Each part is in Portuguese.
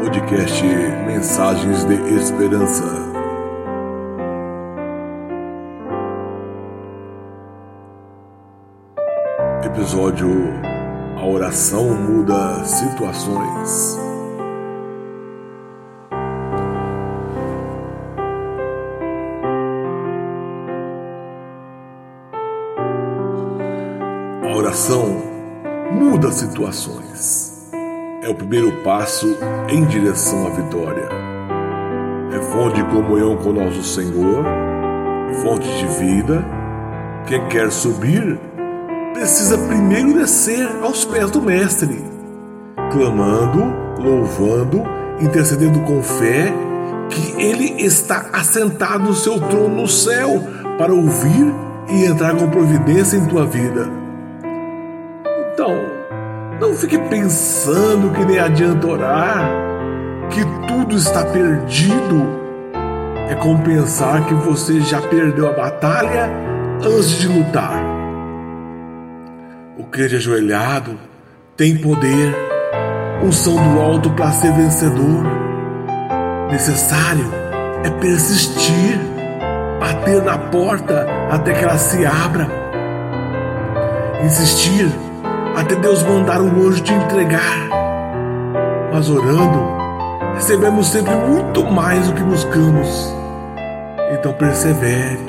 podcast Mensagens de Esperança. Episódio A oração muda situações. A oração muda situações é o primeiro passo em direção à vitória. É fonte de comunhão com nosso Senhor, fonte de vida. Quem quer subir precisa primeiro descer aos pés do Mestre, clamando, louvando, intercedendo com fé que Ele está assentado no seu trono no céu para ouvir e entrar com providência em tua vida. Então, não fique pensando que nem adianta orar, que tudo está perdido. É como pensar que você já perdeu a batalha antes de lutar. O crente ajoelhado tem poder, unção do alto para ser vencedor. Necessário é persistir, bater na porta até que ela se abra. Insistir até Deus mandar um anjo te entregar. Mas orando, recebemos sempre muito mais do que buscamos. Então persevere,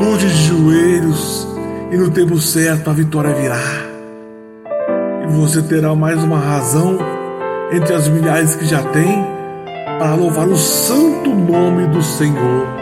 lute de joelhos e no tempo certo a vitória virá. E você terá mais uma razão entre as milhares que já tem para louvar o santo nome do Senhor.